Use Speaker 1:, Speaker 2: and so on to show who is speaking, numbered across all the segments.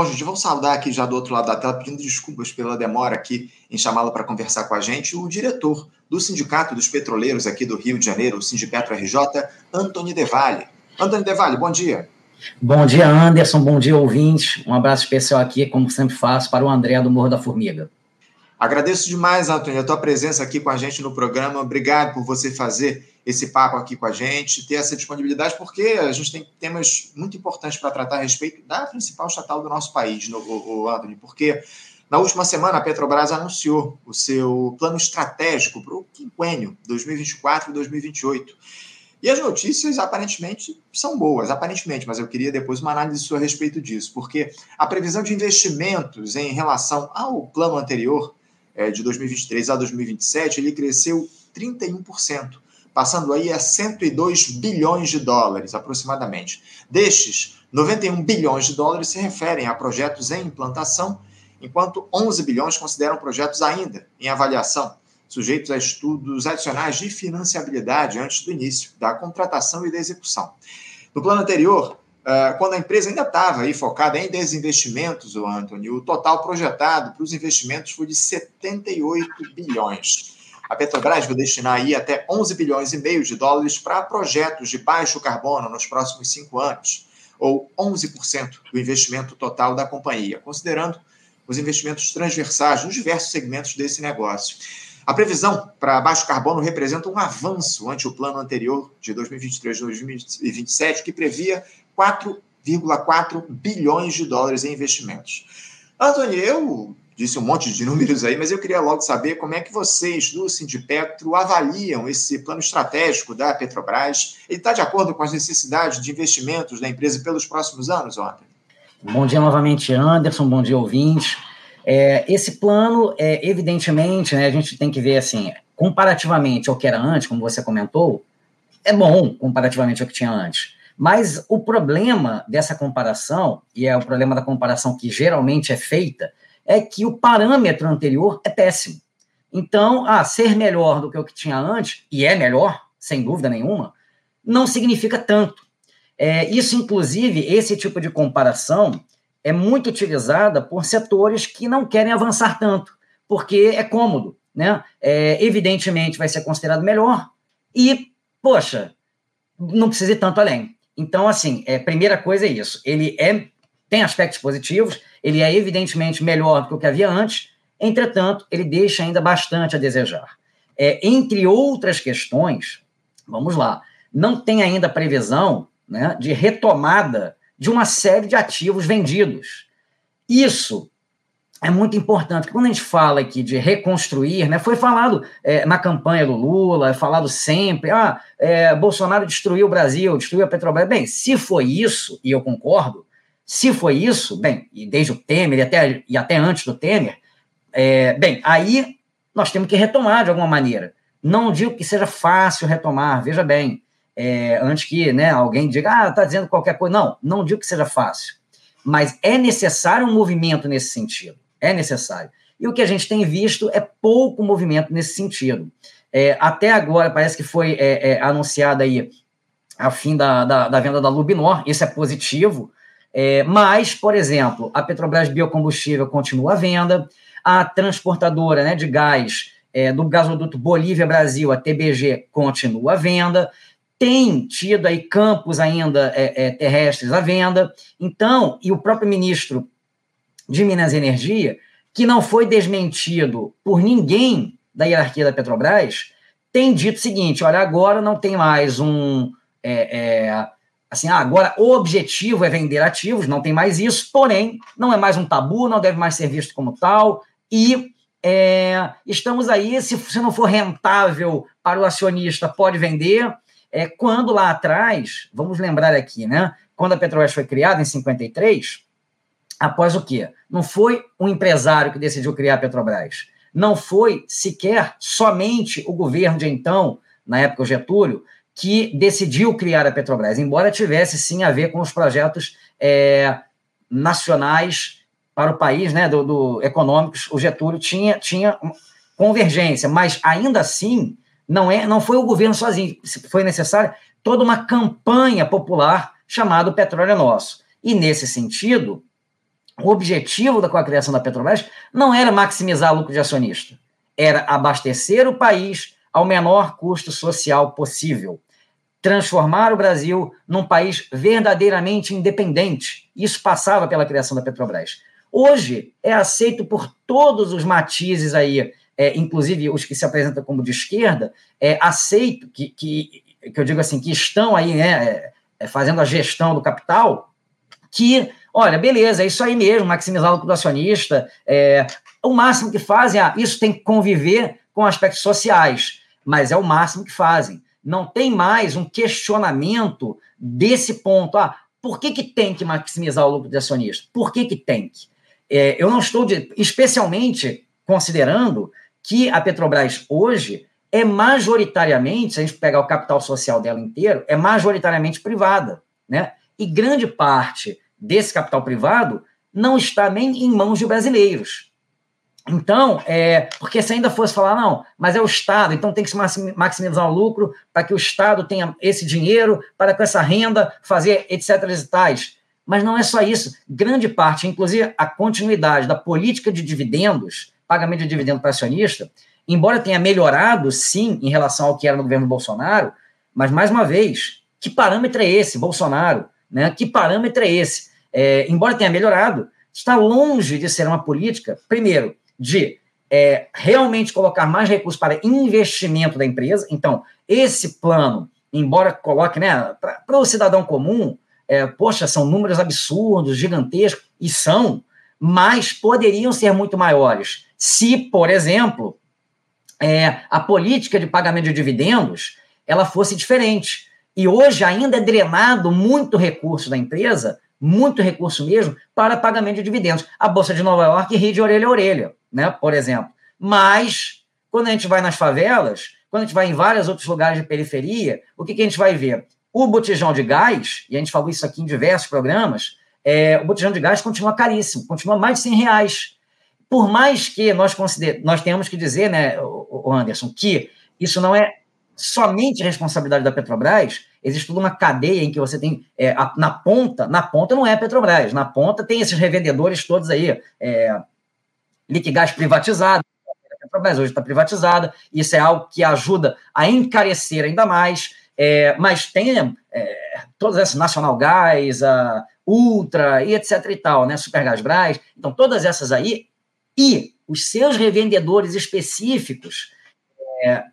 Speaker 1: Bom, gente, vamos saudar aqui já do outro lado da tela, pedindo desculpas pela demora aqui em chamá-la para conversar com a gente, o diretor do Sindicato dos Petroleiros aqui do Rio de Janeiro, o Sindipetro RJ, Antônio Devalle. Antônio Devalle, bom dia.
Speaker 2: Bom dia, Anderson, bom dia, ouvintes. Um abraço especial aqui, como sempre faço, para o André do Morro da Formiga.
Speaker 1: Agradeço demais, Antônio, a tua presença aqui com a gente no programa. Obrigado por você fazer esse papo aqui com a gente, ter essa disponibilidade, porque a gente tem temas muito importantes para tratar a respeito da principal estatal do nosso país, no, o, o Antônio, porque na última semana a Petrobras anunciou o seu plano estratégico para o quinquênio 2024 e 2028. E as notícias aparentemente são boas, aparentemente, mas eu queria depois uma análise sua a respeito disso, porque a previsão de investimentos em relação ao plano anterior é, de 2023 a 2027, ele cresceu 31%, passando aí a 102 bilhões de dólares, aproximadamente. Destes, 91 bilhões de dólares se referem a projetos em implantação, enquanto 11 bilhões consideram projetos ainda em avaliação, sujeitos a estudos adicionais de financiabilidade antes do início da contratação e da execução. No plano anterior, quando a empresa ainda estava aí focada em desinvestimentos, o Anthony, o total projetado para os investimentos foi de 78 bilhões. A Petrobras vai destinar aí até 11 bilhões e meio de dólares para projetos de baixo carbono nos próximos cinco anos, ou 11% do investimento total da companhia, considerando os investimentos transversais nos diversos segmentos desse negócio. A previsão para baixo carbono representa um avanço ante o plano anterior de 2023 2027, que previa 4,4 bilhões de dólares em investimentos. Antônio, eu disse um monte de números aí, mas eu queria logo saber como é que vocês do Sindipetro avaliam esse plano estratégico da Petrobras. Ele está de acordo com as necessidades de investimentos da empresa pelos próximos anos, Antônio?
Speaker 2: Bom dia novamente, Anderson. Bom dia, ouvintes. É, esse plano, é, evidentemente, né, a gente tem que ver assim, comparativamente ao que era antes, como você comentou, é bom comparativamente ao que tinha antes. Mas o problema dessa comparação, e é o problema da comparação que geralmente é feita, é que o parâmetro anterior é péssimo. Então, ah, ser melhor do que o que tinha antes, e é melhor, sem dúvida nenhuma, não significa tanto. É, isso, inclusive, esse tipo de comparação é muito utilizada por setores que não querem avançar tanto, porque é cômodo, né? É, evidentemente vai ser considerado melhor e, poxa, não precisa ir tanto além. Então, assim, é, primeira coisa é isso. Ele é, tem aspectos positivos, ele é evidentemente melhor do que o que havia antes, entretanto, ele deixa ainda bastante a desejar. É, entre outras questões, vamos lá, não tem ainda previsão né, de retomada de uma série de ativos vendidos. Isso é muito importante, quando a gente fala aqui de reconstruir, né, foi falado é, na campanha do Lula, é falado sempre, ah, é, Bolsonaro destruiu o Brasil, destruiu a Petrobras. Bem, se foi isso, e eu concordo, se foi isso, bem, e desde o Temer e até, e até antes do Temer, é, bem, aí nós temos que retomar de alguma maneira. Não digo que seja fácil retomar, veja bem, é, antes que né, alguém diga, ah, está dizendo qualquer coisa. Não, não digo que seja fácil, mas é necessário um movimento nesse sentido é necessário. E o que a gente tem visto é pouco movimento nesse sentido. É, até agora, parece que foi é, é, anunciada aí a fim da, da, da, venda da Lubinor, isso é positivo, é, mas, por exemplo, a Petrobras Biocombustível continua à venda, a transportadora né, de gás é, do gasoduto Bolívia Brasil, a TBG, continua à venda, tem tido aí campos ainda é, terrestres à venda, então, e o próprio ministro de Minas Energia, que não foi desmentido por ninguém da hierarquia da Petrobras, tem dito o seguinte: olha, agora não tem mais um. É, é, assim, ah, agora o objetivo é vender ativos, não tem mais isso, porém, não é mais um tabu, não deve mais ser visto como tal, e é, estamos aí, se, se não for rentável para o acionista, pode vender. É, quando lá atrás, vamos lembrar aqui, né? Quando a Petrobras foi criada, em 53, após o quê? Não foi um empresário que decidiu criar a Petrobras. Não foi sequer somente o governo de então, na época o Getúlio, que decidiu criar a Petrobras, embora tivesse sim a ver com os projetos é, nacionais para o país, né, do, do, econômicos, o Getúlio tinha, tinha convergência, mas ainda assim não é, não foi o governo sozinho, foi necessária toda uma campanha popular chamada Petróleo é Nosso. E nesse sentido, o objetivo da, com a criação da Petrobras não era maximizar lucro de acionista, era abastecer o país ao menor custo social possível, transformar o Brasil num país verdadeiramente independente. Isso passava pela criação da Petrobras. Hoje é aceito por todos os matizes aí, é, inclusive os que se apresentam como de esquerda, é aceito que, que, que eu digo assim, que estão aí, né, é, fazendo a gestão do capital, que olha, beleza, é isso aí mesmo, maximizar o lucro do acionista. É, o máximo que fazem, ah, isso tem que conviver com aspectos sociais, mas é o máximo que fazem. Não tem mais um questionamento desse ponto. Ah, por que, que tem que maximizar o lucro do acionista? Por que, que tem que? É, eu não estou, de, especialmente considerando que a Petrobras hoje é majoritariamente, se a gente pegar o capital social dela inteiro, é majoritariamente privada, né? E grande parte desse capital privado não está nem em mãos de brasileiros. Então, é, porque se ainda fosse falar, não, mas é o Estado, então tem que se maximizar o lucro para que o Estado tenha esse dinheiro, para com essa renda fazer etc. e tais. Mas não é só isso. Grande parte, inclusive a continuidade da política de dividendos, pagamento de dividendo para acionista, embora tenha melhorado, sim, em relação ao que era no governo Bolsonaro, mas, mais uma vez, que parâmetro é esse, Bolsonaro? Né? Que parâmetro é esse? É, embora tenha melhorado, está longe de ser uma política, primeiro, de é, realmente colocar mais recursos para investimento da empresa. Então, esse plano, embora coloque né, para o cidadão comum, é, poxa, são números absurdos, gigantescos, e são, mas poderiam ser muito maiores se, por exemplo, é, a política de pagamento de dividendos ela fosse diferente. E hoje ainda é drenado muito recurso da empresa muito recurso mesmo para pagamento de dividendos. A Bolsa de Nova York ri de orelha a orelha, né, por exemplo. Mas, quando a gente vai nas favelas, quando a gente vai em vários outros lugares de periferia, o que, que a gente vai ver? O botijão de gás, e a gente falou isso aqui em diversos programas, é, o botijão de gás continua caríssimo, continua mais de 100 reais. Por mais que nós, consider, nós tenhamos que dizer, né, Anderson, que isso não é somente responsabilidade da Petrobras, existe toda uma cadeia em que você tem é, a, na ponta, na ponta não é a Petrobras, na ponta tem esses revendedores todos aí, é, Liquigás privatizado, a Petrobras hoje está privatizada, isso é algo que ajuda a encarecer ainda mais, é, mas tem é, todas essas Nacional Gás, a Ultra e etc e tal, né, Supergás Brás, então todas essas aí, e os seus revendedores específicos, é,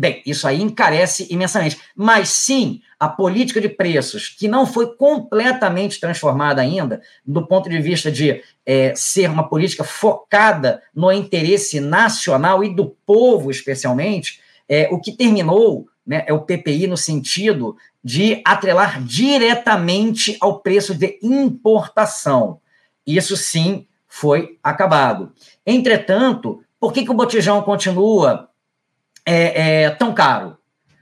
Speaker 2: Bem, isso aí encarece imensamente. Mas sim, a política de preços, que não foi completamente transformada ainda, do ponto de vista de é, ser uma política focada no interesse nacional e do povo, especialmente, é, o que terminou né, é o PPI no sentido de atrelar diretamente ao preço de importação. Isso sim foi acabado. Entretanto, por que, que o botijão continua é, é tão caro?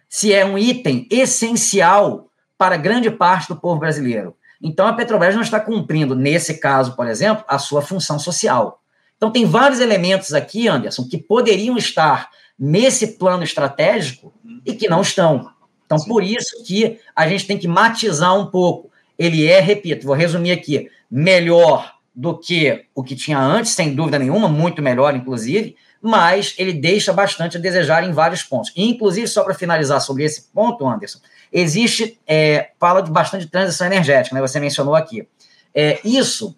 Speaker 2: Se é um item essencial para grande parte do povo brasileiro. Então, a Petrobras não está cumprindo, nesse caso, por exemplo, a sua função social. Então, tem vários elementos aqui, Anderson, que poderiam estar nesse plano estratégico e que não estão. Então, por isso que a gente tem que matizar um pouco. Ele é, repito, vou resumir aqui, melhor do que o que tinha antes, sem dúvida nenhuma, muito melhor, inclusive, mas ele deixa bastante a desejar em vários pontos. inclusive, só para finalizar sobre esse ponto, Anderson, existe, é, fala de bastante transição energética, né? Você mencionou aqui. É, isso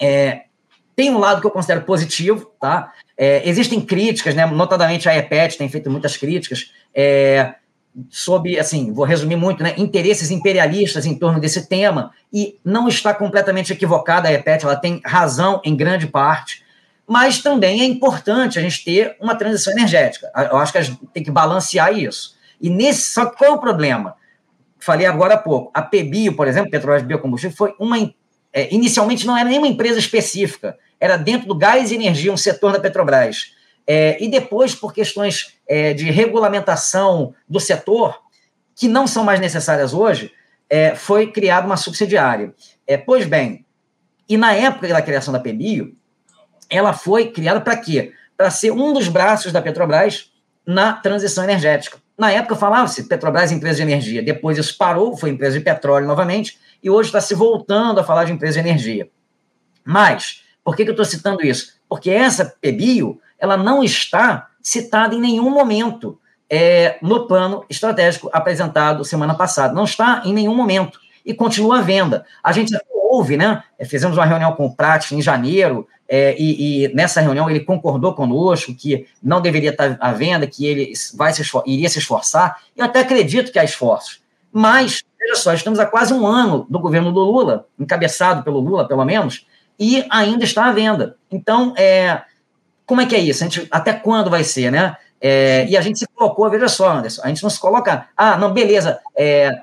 Speaker 2: é, tem um lado que eu considero positivo, tá? É, existem críticas, né? Notadamente a EPET tem feito muitas críticas é, sobre, assim, vou resumir muito, né? Interesses imperialistas em torno desse tema e não está completamente equivocada a EPET, ela tem razão em grande parte mas também é importante a gente ter uma transição energética. Eu acho que a gente tem que balancear isso. E nesse, só que qual é o problema? Falei agora há pouco. A PBio, por exemplo, Petróleo Biocombustível, foi uma. É, inicialmente não era nenhuma empresa específica, era dentro do gás e energia, um setor da Petrobras. É, e depois, por questões é, de regulamentação do setor, que não são mais necessárias hoje, é, foi criada uma subsidiária. É, pois bem, e na época da criação da PBio, ela foi criada para quê? Para ser um dos braços da Petrobras na transição energética. Na época falava-se Petrobras empresa de energia, depois isso parou, foi empresa de petróleo novamente, e hoje está se voltando a falar de empresa de energia. Mas, por que, que eu estou citando isso? Porque essa PBio, ela não está citada em nenhum momento é, no plano estratégico apresentado semana passada. Não está em nenhum momento. E continua à venda. A gente ouve, né? Fizemos uma reunião com o Prates em janeiro, é, e, e, nessa reunião ele concordou conosco que não deveria estar à venda, que ele vai se iria se esforçar. Eu até acredito que há esforços. Mas, veja só, estamos há quase um ano do governo do Lula, encabeçado pelo Lula, pelo menos, e ainda está à venda. Então, é, como é que é isso? A gente, até quando vai ser, né? É, e a gente se colocou, veja só, Anderson, a gente não se coloca, ah, não, beleza, é,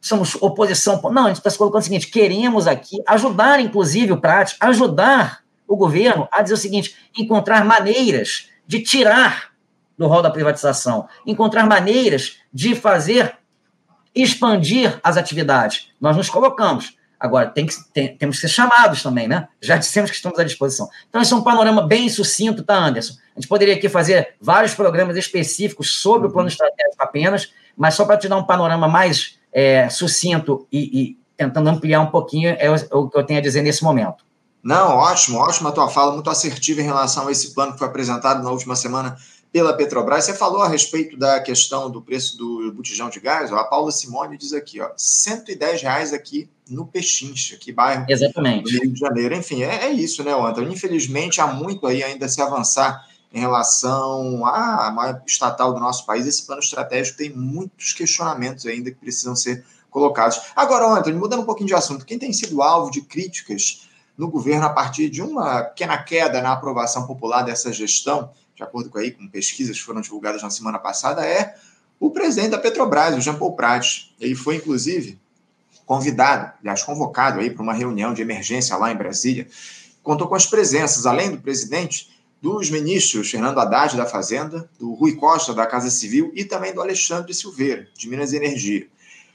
Speaker 2: somos oposição. Não, a gente está se colocando o seguinte: queremos aqui ajudar, inclusive, o Prat, ajudar o governo a dizer o seguinte: encontrar maneiras de tirar do rol da privatização, encontrar maneiras de fazer expandir as atividades. Nós nos colocamos. Agora, tem que, tem, temos que ser chamados também, né? Já dissemos que estamos à disposição. Então, esse é um panorama bem sucinto, tá, Anderson? A gente poderia aqui fazer vários programas específicos sobre o plano estratégico apenas, mas só para te dar um panorama mais é, sucinto e, e, tentando ampliar um pouquinho é o, é o que eu tenho a dizer nesse momento.
Speaker 1: Não, ótimo, ótima a tua fala, muito assertiva em relação a esse plano que foi apresentado na última semana pela Petrobras. Você falou a respeito da questão do preço do botijão de gás. Ó, a Paula Simone diz aqui, ó, 110 reais aqui no Pechincha, que bairro
Speaker 2: Exatamente.
Speaker 1: do Rio de Janeiro. Enfim, é, é isso, né, Antônio? Infelizmente, há muito aí ainda a se avançar em relação à maior estatal do nosso país. Esse plano estratégico tem muitos questionamentos ainda que precisam ser colocados. Agora, Antônio, mudando um pouquinho de assunto, quem tem sido alvo de críticas no governo a partir de uma pequena queda na aprovação popular dessa gestão de acordo com, aí, com pesquisas que foram divulgadas na semana passada, é o presidente da Petrobras, o Jean Paul Prats. Ele foi, inclusive, convidado, aliás, convocado aí para uma reunião de emergência lá em Brasília. Contou com as presenças, além do presidente, dos ministros Fernando Haddad, da Fazenda, do Rui Costa, da Casa Civil, e também do Alexandre Silveira, de Minas e Energia.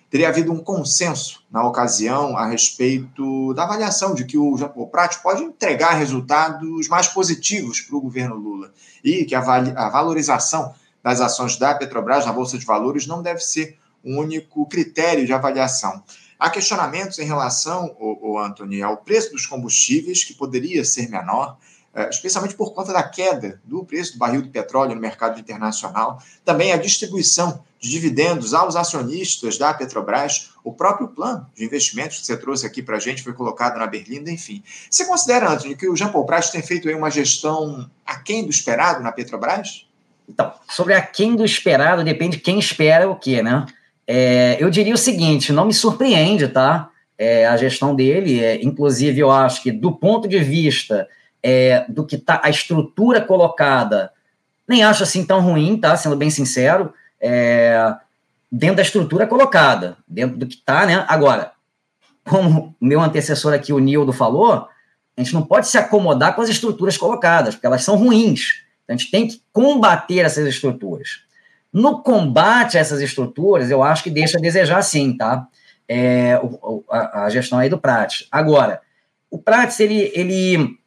Speaker 1: Teria havido um consenso na ocasião a respeito da avaliação de que o Jean Paul Prat pode entregar resultados mais positivos para o governo Lula e que a, a valorização das ações da Petrobras na Bolsa de Valores não deve ser o um único critério de avaliação. Há questionamentos em relação, o, o Anthony, ao preço dos combustíveis, que poderia ser menor, é, especialmente por conta da queda do preço do barril de petróleo no mercado internacional, também a distribuição de dividendos aos acionistas da Petrobras, o próprio plano de investimentos que você trouxe aqui para a gente foi colocado na Berlinda, enfim. Você considera, Antônio, que o Jean Paul Prat tem feito uma gestão aquém do esperado na Petrobras?
Speaker 2: Então, sobre aquém do esperado, depende de quem espera o quê, né? É, eu diria o seguinte, não me surpreende, tá? É, a gestão dele, é, inclusive eu acho que do ponto de vista é, do que tá a estrutura colocada, nem acho assim tão ruim, tá? Sendo bem sincero, é, dentro da estrutura colocada, dentro do que tá, né? Agora, como o meu antecessor aqui, o Nildo, falou, a gente não pode se acomodar com as estruturas colocadas, porque elas são ruins. A gente tem que combater essas estruturas. No combate a essas estruturas, eu acho que deixa a desejar sim, tá? É, o, a, a, gestão aí do Prates. Agora, o Prates, ele, ele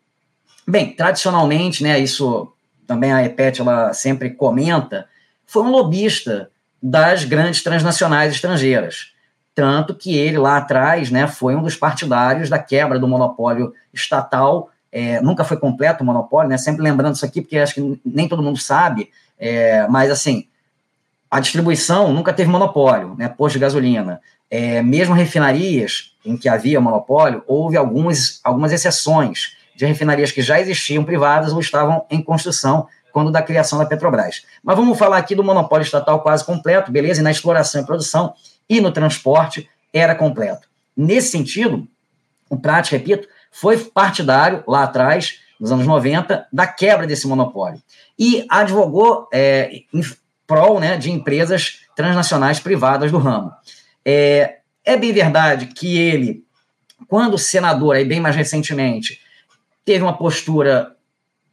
Speaker 2: Bem, tradicionalmente, né, isso também a EPET ela sempre comenta, foi um lobista das grandes transnacionais estrangeiras. Tanto que ele lá atrás né, foi um dos partidários da quebra do monopólio estatal. É, nunca foi completo o monopólio, né? Sempre lembrando isso aqui, porque acho que nem todo mundo sabe, é, mas assim, a distribuição nunca teve monopólio, né? Posto de gasolina. É, mesmo refinarias em que havia monopólio, houve alguns, algumas exceções de refinarias que já existiam privadas ou estavam em construção quando da criação da Petrobras. Mas vamos falar aqui do monopólio estatal quase completo, beleza? E na exploração e produção e no transporte era completo. Nesse sentido, o Prat, repito, foi partidário lá atrás, nos anos 90, da quebra desse monopólio. E advogou é, em prol né, de empresas transnacionais privadas do ramo. É, é bem verdade que ele, quando senador, aí bem mais recentemente, teve uma postura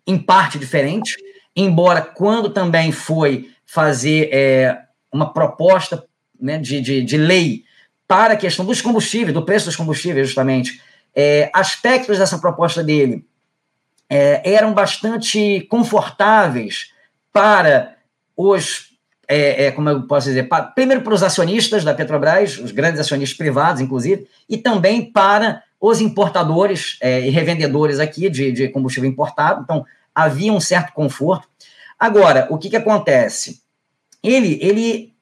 Speaker 2: em parte diferente, embora quando também foi fazer é, uma proposta né, de, de, de, lei para a questão dos combustíveis, do preço dos combustíveis, justamente, é, aspectos dessa proposta dele é, eram bastante confortáveis para os, é, é, como eu posso dizer, para, primeiro para os acionistas da Petrobras, os grandes acionistas privados, inclusive, e também para os importadores é, e revendedores aqui de, de combustível importado, então havia um certo conforto. Agora, o que, que acontece? Ele, ele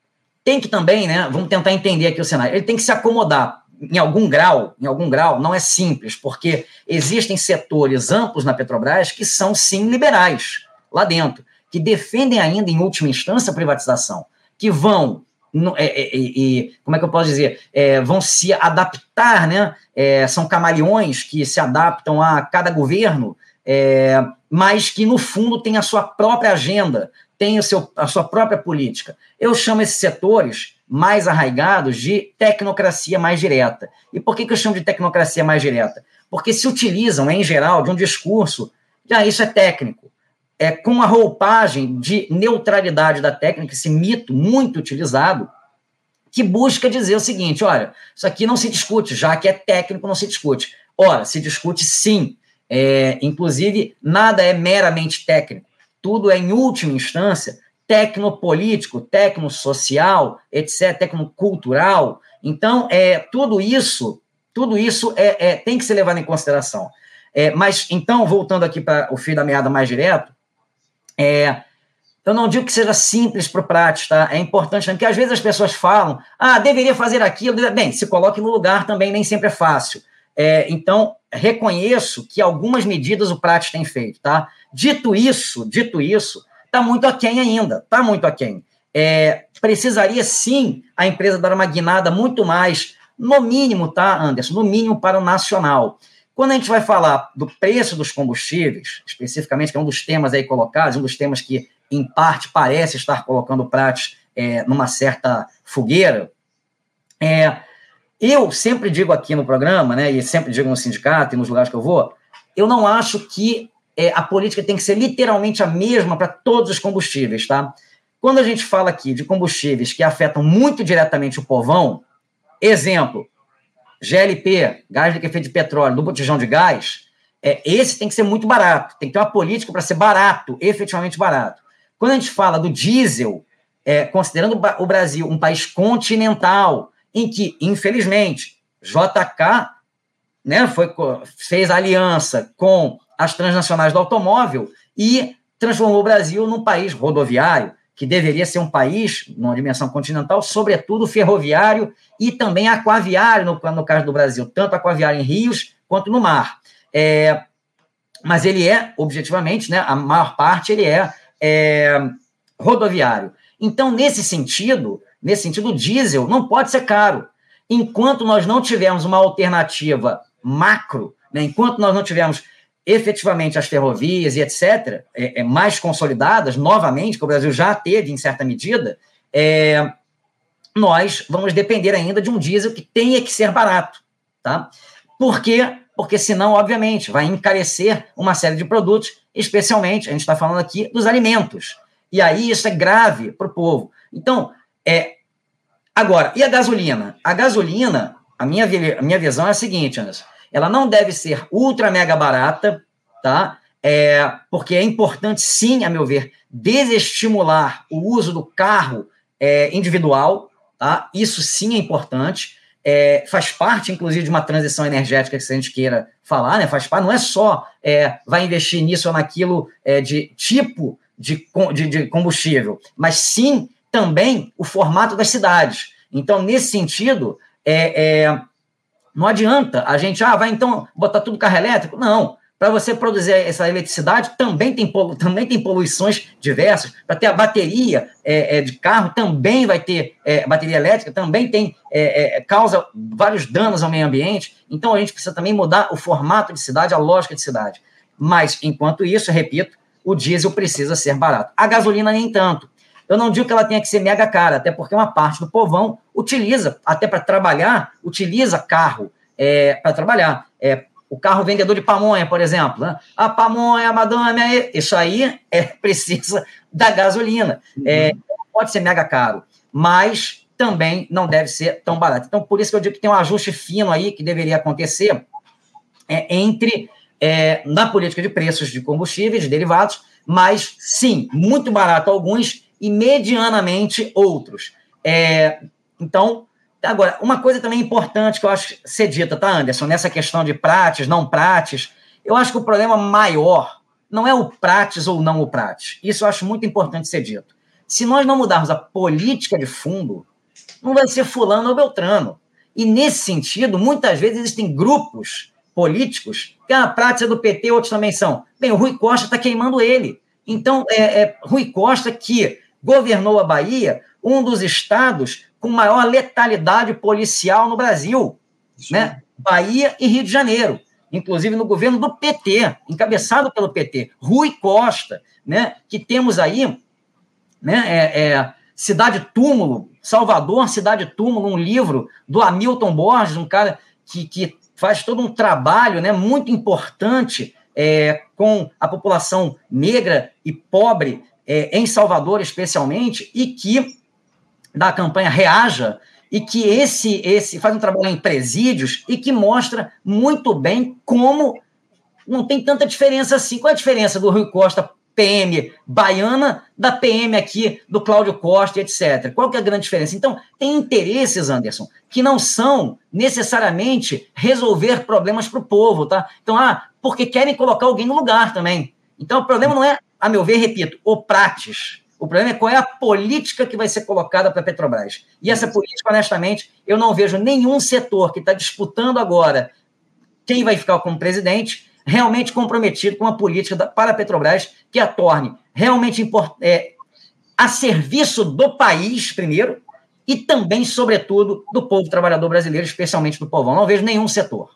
Speaker 2: tem que também, né? Vamos tentar entender aqui o cenário. Ele tem que se acomodar em algum grau, em algum grau, não é simples, porque existem setores amplos na Petrobras que são sim liberais lá dentro, que defendem ainda em última instância a privatização, que vão é, é, é, como é que eu posso dizer, é, vão se adaptar, né? É, são camaleões que se adaptam a cada governo, é, mas que no fundo tem a sua própria agenda, tem o seu, a sua própria política. Eu chamo esses setores mais arraigados de tecnocracia mais direta. E por que, que eu chamo de tecnocracia mais direta? Porque se utilizam, em geral, de um discurso, já isso é técnico é, com a roupagem de neutralidade da técnica, esse mito muito utilizado, que busca dizer o seguinte: olha, isso aqui não se discute, já que é técnico, não se discute. Ora, se discute sim. É, inclusive, nada é meramente técnico. Tudo é, em última instância, tecnopolítico, tecnosocial, etc., tecnocultural. Então, é, tudo isso, tudo isso é, é, tem que ser levado em consideração. É, mas, então, voltando aqui para o fio da meada mais direto, é, eu não digo que seja simples para o prático, tá? É importante, porque às vezes as pessoas falam, ah, deveria fazer aquilo. Bem, se coloque no lugar também, nem sempre é fácil. É, então, reconheço que algumas medidas o prático tem feito, tá? Dito isso, dito isso, está muito aquém ainda, está muito aquém. É, precisaria sim a empresa dar uma guinada muito mais, no mínimo, tá, Anderson? No mínimo para o nacional. Quando a gente vai falar do preço dos combustíveis, especificamente, que é um dos temas aí colocados, um dos temas que, em parte, parece estar colocando o Prates é, numa certa fogueira, é, eu sempre digo aqui no programa, né, e sempre digo no sindicato e nos lugares que eu vou, eu não acho que é, a política tem que ser literalmente a mesma para todos os combustíveis, tá? Quando a gente fala aqui de combustíveis que afetam muito diretamente o povão, exemplo, GLP, gás de efeito de petróleo, do botijão de gás, é, esse tem que ser muito barato. Tem que ter uma política para ser barato, efetivamente barato. Quando a gente fala do diesel, é, considerando o Brasil um país continental, em que, infelizmente, JK né, foi, fez aliança com as transnacionais do automóvel e transformou o Brasil num país rodoviário, que deveria ser um país, numa dimensão continental, sobretudo ferroviário e também aquaviário, no, no caso do Brasil, tanto aquaviário em rios quanto no mar. É, mas ele é, objetivamente, né, a maior parte ele é, é rodoviário. Então, nesse sentido, nesse sentido, o diesel não pode ser caro. Enquanto nós não tivermos uma alternativa macro, né, enquanto nós não tivermos efetivamente as ferrovias e etc., é, é, mais consolidadas, novamente, que o Brasil já teve em certa medida, é, nós vamos depender ainda de um diesel que tenha que ser barato. Tá? Por quê? Porque senão, obviamente, vai encarecer uma série de produtos, especialmente, a gente está falando aqui dos alimentos. E aí isso é grave para o povo. Então, é, agora, e a gasolina? A gasolina, a minha, a minha visão é a seguinte, Anderson, ela não deve ser ultra mega barata, tá? É, porque é importante, sim, a meu ver, desestimular o uso do carro é, individual, tá? Isso sim é importante. É, faz parte, inclusive, de uma transição energética que a gente queira falar, né? Faz parte, não é só é, vai investir nisso ou naquilo é, de tipo de, de, de combustível, mas sim também o formato das cidades. Então, nesse sentido, é, é não adianta a gente, ah, vai então botar tudo carro elétrico. Não. Para você produzir essa eletricidade, também tem, também tem poluições diversas. Para ter a bateria é, é, de carro, também vai ter é, bateria elétrica, também tem é, causa vários danos ao meio ambiente. Então a gente precisa também mudar o formato de cidade, a lógica de cidade. Mas, enquanto isso, repito, o diesel precisa ser barato. A gasolina, nem tanto. Eu não digo que ela tenha que ser mega cara, até porque uma parte do povão utiliza, até para trabalhar, utiliza carro é, para trabalhar. É, o carro vendedor de pamonha, por exemplo. Né? A pamonha, a madame, isso aí é, precisa da gasolina. Uhum. É, pode ser mega caro, mas também não deve ser tão barato. Então, por isso que eu digo que tem um ajuste fino aí que deveria acontecer é, entre é, na política de preços de combustíveis, de derivados, mas sim, muito barato alguns e medianamente outros. É, então, Agora, uma coisa também importante que eu acho ser dita, tá, Anderson, nessa questão de prates, não prates, eu acho que o problema maior não é o prates ou não o prates. Isso eu acho muito importante ser dito. Se nós não mudarmos a política de fundo, não vai ser fulano ou beltrano. E nesse sentido, muitas vezes existem grupos políticos que a prática do PT, outros também são. Bem, o Rui Costa está queimando ele. Então, é, é Rui Costa que governou a Bahia, um dos estados com maior letalidade policial no Brasil, né? Bahia e Rio de Janeiro, inclusive no governo do PT, encabeçado pelo PT, Rui Costa, né? Que temos aí, né? É, é, Cidade Túmulo, Salvador, Cidade Túmulo, um livro do Hamilton Borges, um cara que, que faz todo um trabalho, né? Muito importante é, com a população negra e pobre é, em Salvador, especialmente, e que da campanha Reaja, e que esse, esse faz um trabalho em presídios e que mostra muito bem como não tem tanta diferença assim. Qual é a diferença do Rui Costa PM baiana da PM aqui do Cláudio Costa, etc. Qual que é a grande diferença? Então, tem interesses, Anderson, que não são necessariamente resolver problemas para o povo, tá? Então, ah, porque querem colocar alguém no lugar também. Então, o problema não é, a meu ver, repito, o prates. O problema é qual é a política que vai ser colocada para a Petrobras. E essa política, honestamente, eu não vejo nenhum setor que está disputando agora quem vai ficar como presidente realmente comprometido com a política da, para a Petrobras que a torne realmente import, é, a serviço do país, primeiro, e também, sobretudo, do povo trabalhador brasileiro, especialmente do povão. Não vejo nenhum setor.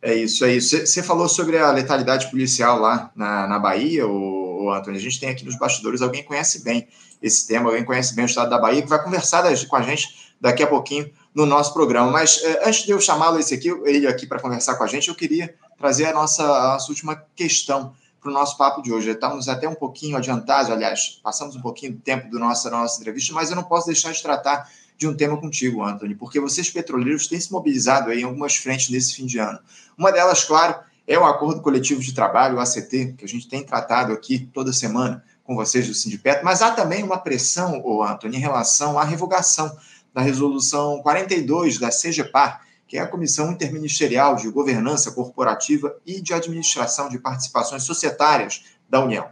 Speaker 1: É isso, é isso. Você falou sobre a letalidade policial lá na, na Bahia, o, Antônio. A gente tem aqui nos bastidores alguém conhece bem esse tema, alguém conhece bem o estado da Bahia, que vai conversar com a gente daqui a pouquinho no nosso programa. Mas é, antes de eu chamá-lo esse aqui, ele aqui para conversar com a gente, eu queria trazer a nossa, a nossa última questão para o nosso papo de hoje. Estamos até um pouquinho adiantados, aliás, passamos um pouquinho do tempo do nosso, da nossa entrevista, mas eu não posso deixar de tratar de um tema contigo, Anthony, porque vocês petroleiros têm se mobilizado aí em algumas frentes nesse fim de ano. Uma delas, claro, é o Acordo Coletivo de Trabalho, o ACT, que a gente tem tratado aqui toda semana com vocês do Sindipeto, mas há também uma pressão, o Antônio, em relação à revogação da resolução 42 da CGPAR, que é a Comissão Interministerial de Governança Corporativa e de Administração de Participações Societárias da União.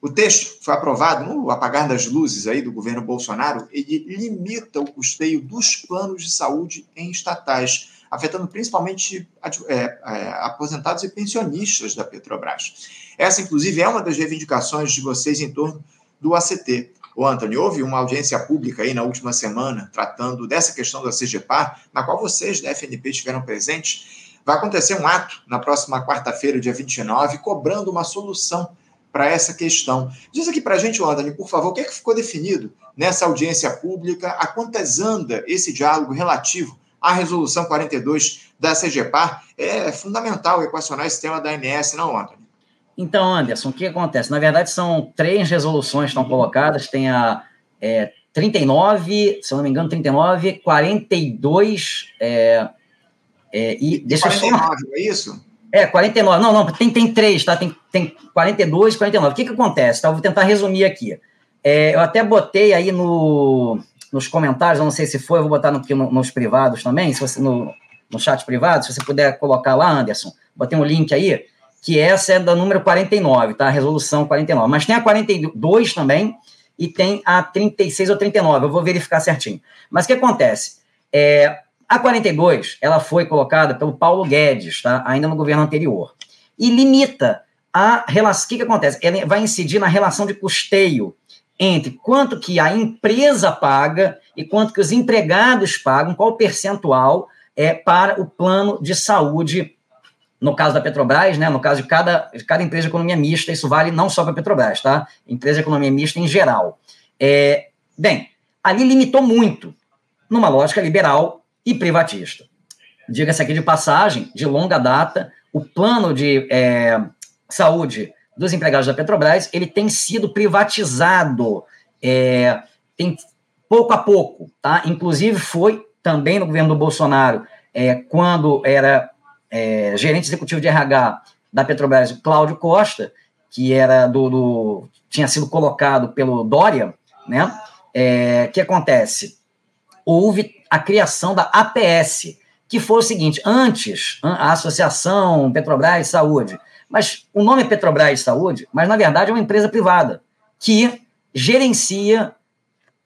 Speaker 1: O texto foi aprovado no apagar das luzes aí do governo Bolsonaro e limita o custeio dos planos de saúde em estatais, afetando principalmente é, é, aposentados e pensionistas da Petrobras. Essa, inclusive, é uma das reivindicações de vocês em torno do ACT. O Anthony, houve uma audiência pública aí na última semana tratando dessa questão da CGPAR, na qual vocês da FNP estiveram presentes. Vai acontecer um ato na próxima quarta-feira, dia 29, cobrando uma solução para essa questão. Diz aqui para a gente, Anthony, por favor, o que, é que ficou definido nessa audiência pública, a quantas anda esse diálogo relativo à resolução 42 da CGPAR? É fundamental equacionar esse tema da ANS, não, Anthony?
Speaker 2: Então, Anderson, o que acontece? Na verdade, são três resoluções que estão colocadas, tem a é, 39, se eu não me engano, 39, 42 é, é, e...
Speaker 1: Deixa 49, só... é isso?
Speaker 2: É, 49. Não, não, tem, tem três, tá? Tem, tem 42 e 49. O que, que acontece? Tá? vou tentar resumir aqui. É, eu até botei aí no, nos comentários, não sei se foi, eu vou botar no, no, nos privados também, se você, no, no chat privado, se você puder colocar lá, Anderson, botei um link aí, que essa é da número 49, tá? Resolução 49. Mas tem a 42 também e tem a 36 ou 39, eu vou verificar certinho. Mas o que acontece? É, a 42, ela foi colocada pelo Paulo Guedes, tá? ainda no governo anterior, e limita a relação. O que, que acontece? Ela vai incidir na relação de custeio entre quanto que a empresa paga e quanto que os empregados pagam, qual percentual é para o plano de saúde, no caso da Petrobras, né, no caso de cada, de cada empresa de economia mista, isso vale não só para a Petrobras, tá? Empresa de economia mista em geral. É, bem, ali limitou muito, numa lógica liberal, e privatista. Diga-se aqui de passagem, de longa data, o plano de é, saúde dos empregados da Petrobras ele tem sido privatizado é, tem, pouco a pouco, tá? Inclusive foi também no governo do Bolsonaro, é, quando era é, gerente executivo de RH da Petrobras, Cláudio Costa, que era do, do tinha sido colocado pelo Dória, né? É, que acontece? Houve a criação da APS, que foi o seguinte: antes, a Associação Petrobras de Saúde, mas o nome é Petrobras de Saúde, mas na verdade é uma empresa privada que gerencia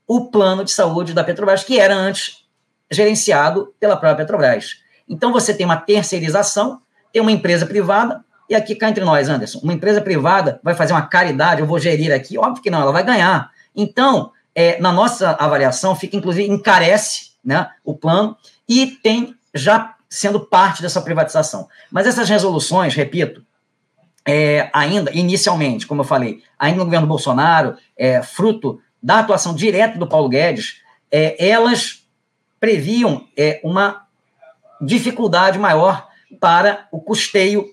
Speaker 2: o plano de saúde da Petrobras, que era antes gerenciado pela própria Petrobras. Então você tem uma terceirização, tem uma empresa privada, e aqui cá entre nós, Anderson, uma empresa privada vai fazer uma caridade, eu vou gerir aqui, óbvio que não, ela vai ganhar. Então, é, na nossa avaliação, fica inclusive encarece né, o plano e tem já sendo parte dessa privatização. Mas essas resoluções, repito, é, ainda, inicialmente, como eu falei, ainda no governo Bolsonaro, é, fruto da atuação direta do Paulo Guedes, é, elas previam é, uma dificuldade maior para o custeio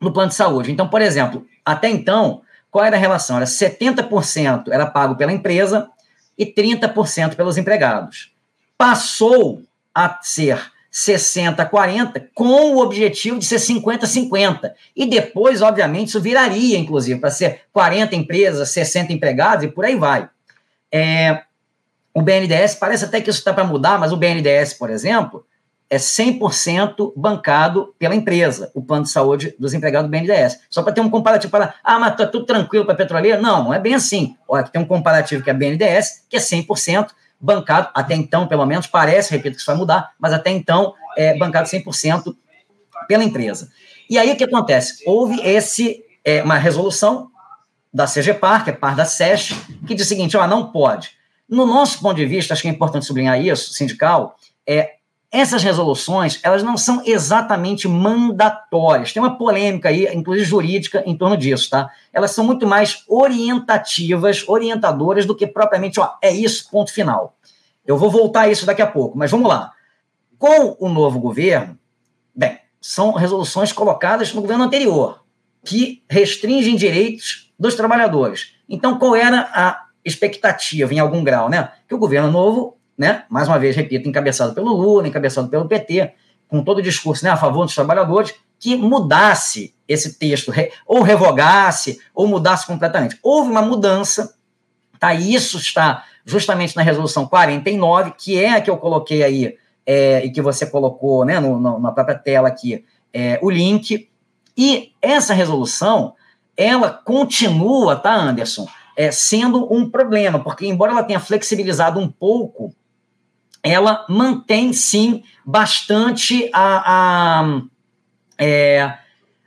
Speaker 2: no plano de saúde. Então, por exemplo, até então, qual era a relação? Era 70% era pago pela empresa e 30% pelos empregados. Passou a ser 60-40, com o objetivo de ser 50-50. E depois, obviamente, isso viraria, inclusive, para ser 40 empresas, 60 empregados e por aí vai. É, o BNDES, parece até que isso está para mudar, mas o BNDES, por exemplo, é 100% bancado pela empresa, o plano de saúde dos empregados do BNDES. Só para ter um comparativo para, ah, mas está tudo tranquilo para a petroleira? Não, não é bem assim. Olha, tem um comparativo que é BNDES, que é 100% bancado, até então, pelo menos, parece, repito, que isso vai mudar, mas até então é bancado 100% pela empresa. E aí o que acontece? Houve esse, é, uma resolução da CGPAR, que é par da SES, que diz o seguinte: ó, não pode. No nosso ponto de vista, acho que é importante sublinhar isso, sindical, é essas resoluções, elas não são exatamente mandatórias. Tem uma polêmica aí, inclusive jurídica, em torno disso, tá? Elas são muito mais orientativas, orientadoras, do que propriamente, ó, é isso, ponto final. Eu vou voltar a isso daqui a pouco, mas vamos lá. Com o novo governo, bem, são resoluções colocadas no governo anterior, que restringem direitos dos trabalhadores. Então, qual era a expectativa, em algum grau, né? Que o governo novo né? Mais uma vez, repito, encabeçado pelo Lula, encabeçado pelo PT, com todo o discurso né, a favor dos trabalhadores, que mudasse esse texto, ou revogasse, ou mudasse completamente. Houve uma mudança, tá? Isso está justamente na resolução 49, que é a que eu coloquei aí, é, e que você colocou né, no, no, na própria tela aqui, é, o link. E essa resolução, ela continua, tá, Anderson, é, sendo um problema, porque embora ela tenha flexibilizado um pouco ela mantém sim bastante a, a, é,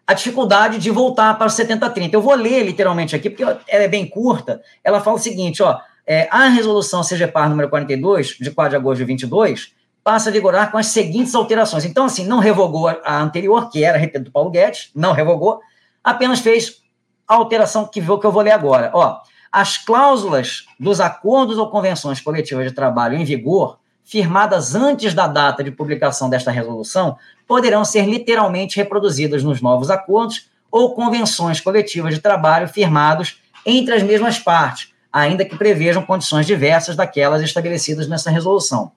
Speaker 2: a dificuldade de voltar para o 70-30. Eu vou ler literalmente aqui, porque ela é bem curta. Ela fala o seguinte: ó, é, a resolução CGPAR número 42, de 4 de agosto de 22, passa a vigorar com as seguintes alterações. Então, assim, não revogou a anterior, que era, repito, do Paulo Guedes, não revogou, apenas fez a alteração que, que eu vou ler agora. Ó, as cláusulas dos acordos ou convenções coletivas de trabalho em vigor firmadas antes da data de publicação desta resolução, poderão ser literalmente reproduzidas nos novos acordos ou convenções coletivas de trabalho firmados entre as mesmas partes, ainda que prevejam condições diversas daquelas estabelecidas nessa resolução.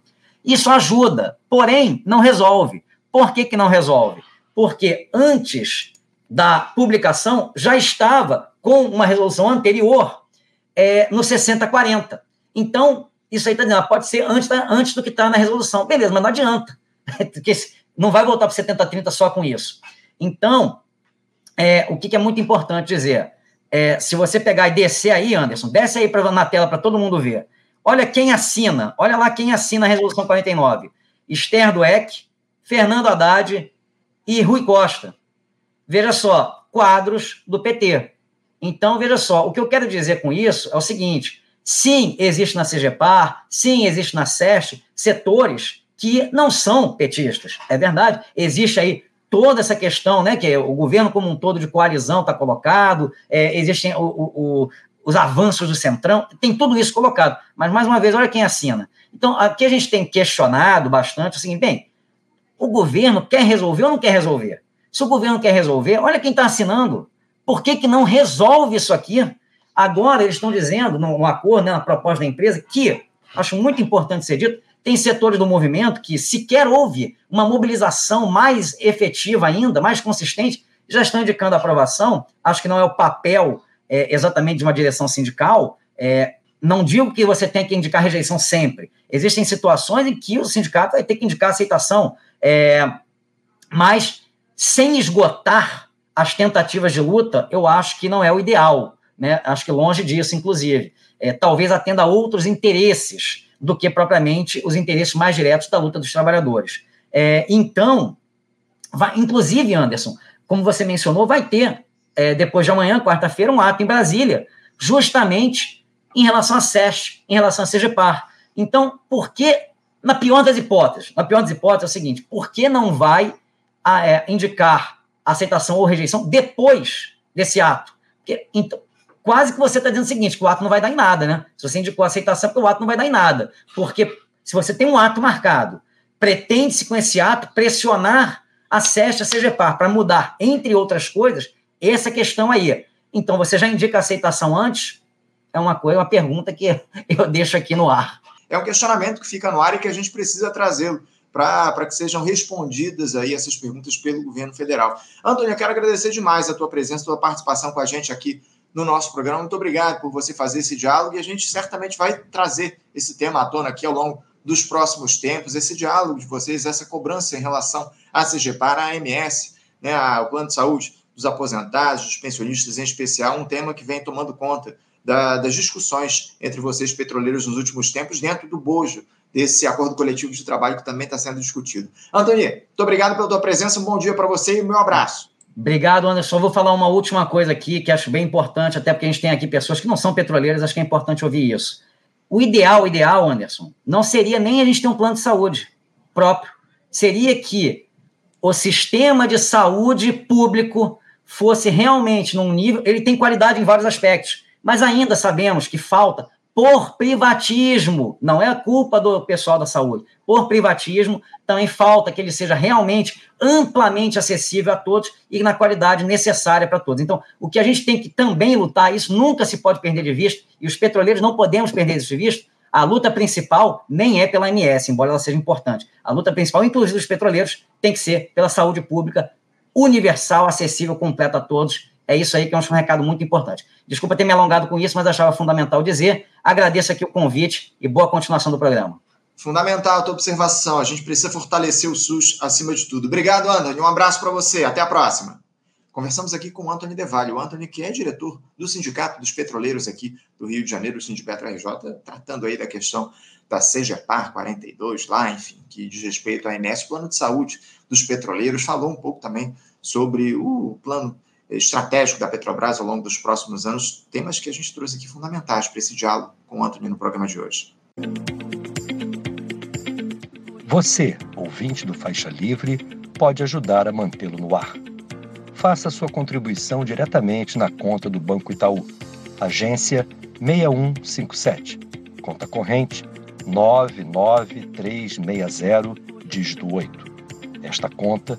Speaker 2: Isso ajuda, porém não resolve. Por que, que não resolve? Porque antes da publicação já estava com uma resolução anterior é, no 6040. Então, isso aí está dizendo, pode ser antes, antes do que está na resolução. Beleza, mas não adianta, porque não vai voltar para 70-30 só com isso. Então, é, o que, que, é muito importante dizer? É, se você pegar e descer aí, Anderson, desce aí pra, na tela para todo mundo ver. Olha quem assina, olha lá quem assina a resolução 49. Esther Dueck, Fernando Haddad e Rui Costa. Veja só, quadros do PT. Então, veja só, o que eu quero dizer com isso é o seguinte: Sim, existe na CGPAR, sim, existe na SESC setores que não são petistas. É verdade. Existe aí toda essa questão, né, que o governo como um todo de coalizão está colocado, é, existem o, o, o, os avanços do Centrão, tem tudo isso colocado. Mas, mais uma vez, olha quem assina. Então, aqui a gente tem questionado bastante o seguinte, bem, o governo quer resolver ou não quer resolver? Se o governo quer resolver, olha quem está assinando. Por que, que não resolve isso aqui? Agora, eles estão dizendo, no, acordo, né, na proposta da empresa, que, acho muito importante ser dito, tem setores do movimento que sequer houve uma mobilização mais efetiva ainda, mais consistente, já estão indicando aprovação. Acho que não é o papel é, exatamente de uma direção sindical é, não digo que você tem que indicar rejeição sempre. Existem situações em que o sindicato vai ter que indicar aceitação, é, mas sem esgotar as tentativas de luta, eu acho que não é o ideal. Né? Acho que longe disso, inclusive. É, talvez atenda a outros interesses do que propriamente os interesses mais diretos da luta dos trabalhadores. É, então, vai, inclusive, Anderson, como você mencionou, vai ter, é, depois de amanhã, quarta-feira, um ato em Brasília, justamente em relação à SESC, em relação à CGPAR. Então, por que, na pior das hipóteses, na pior das hipóteses é o seguinte, por que não vai a, é, indicar aceitação ou rejeição depois desse ato? Porque, então, quase que você está dizendo o seguinte, que o ato não vai dar em nada, né? Se você indicou aceitação, porque o ato não vai dar em nada. Porque se você tem um ato marcado, pretende-se com esse ato pressionar a SESC, a CGPAR, para mudar, entre outras coisas, essa questão aí. Então, você já indica aceitação antes? É uma coisa, uma pergunta que eu deixo aqui no ar.
Speaker 1: É um questionamento que fica no ar e que a gente precisa trazê-lo para que sejam respondidas aí essas perguntas pelo governo federal. Antônio, eu quero agradecer demais a tua presença, a tua participação com a gente aqui no nosso programa. Muito obrigado por você fazer esse diálogo e a gente certamente vai trazer esse tema à tona aqui ao longo dos próximos tempos, esse diálogo de vocês, essa cobrança em relação à CGPAR, à AMS, né, ao plano de saúde dos aposentados, dos pensionistas em especial, um tema que vem tomando conta da, das discussões entre vocês petroleiros nos últimos tempos dentro do bojo desse acordo coletivo de trabalho que também está sendo discutido. Antônio, muito obrigado pela tua presença, um bom dia para você e meu abraço.
Speaker 2: Obrigado, Anderson. Vou falar uma última coisa aqui que acho bem importante, até porque a gente tem aqui pessoas que não são petroleiras, acho que é importante ouvir isso. O ideal, o ideal, Anderson, não seria nem a gente ter um plano de saúde próprio. Seria que o sistema de saúde público fosse realmente num nível. Ele tem qualidade em vários aspectos, mas ainda sabemos que falta por privatismo, não é a culpa do pessoal da saúde, por privatismo, também falta que ele seja realmente amplamente acessível a todos e na qualidade necessária para todos. Então, o que a gente tem que também lutar, isso nunca se pode perder de vista, e os petroleiros não podemos perder de vista, a luta principal nem é pela MS, embora ela seja importante. A luta principal, inclusive dos petroleiros, tem que ser pela saúde pública universal, acessível, completa a todos é isso aí que eu acho um recado muito importante. Desculpa ter me alongado com isso, mas achava fundamental dizer. Agradeço aqui o convite e boa continuação do programa.
Speaker 1: Fundamental a tua observação. A gente precisa fortalecer o SUS acima de tudo. Obrigado, Antônio. Um abraço para você. Até a próxima. Conversamos aqui com o Antônio Devalho. O Antônio, que é diretor do Sindicato dos Petroleiros aqui do Rio de Janeiro, o Sindipetro RJ, tratando aí da questão da CGPAR 42, lá, enfim, que diz respeito à ANS, plano de saúde dos petroleiros. Falou um pouco também sobre o plano estratégico da Petrobras ao longo dos próximos anos, temas que a gente trouxe aqui fundamentais para esse diálogo com o Antônio no programa de hoje.
Speaker 3: Você, ouvinte do Faixa Livre, pode ajudar a mantê-lo no ar. Faça sua contribuição diretamente na conta do Banco Itaú, agência 6157, conta corrente 99360, dígito 8. Esta conta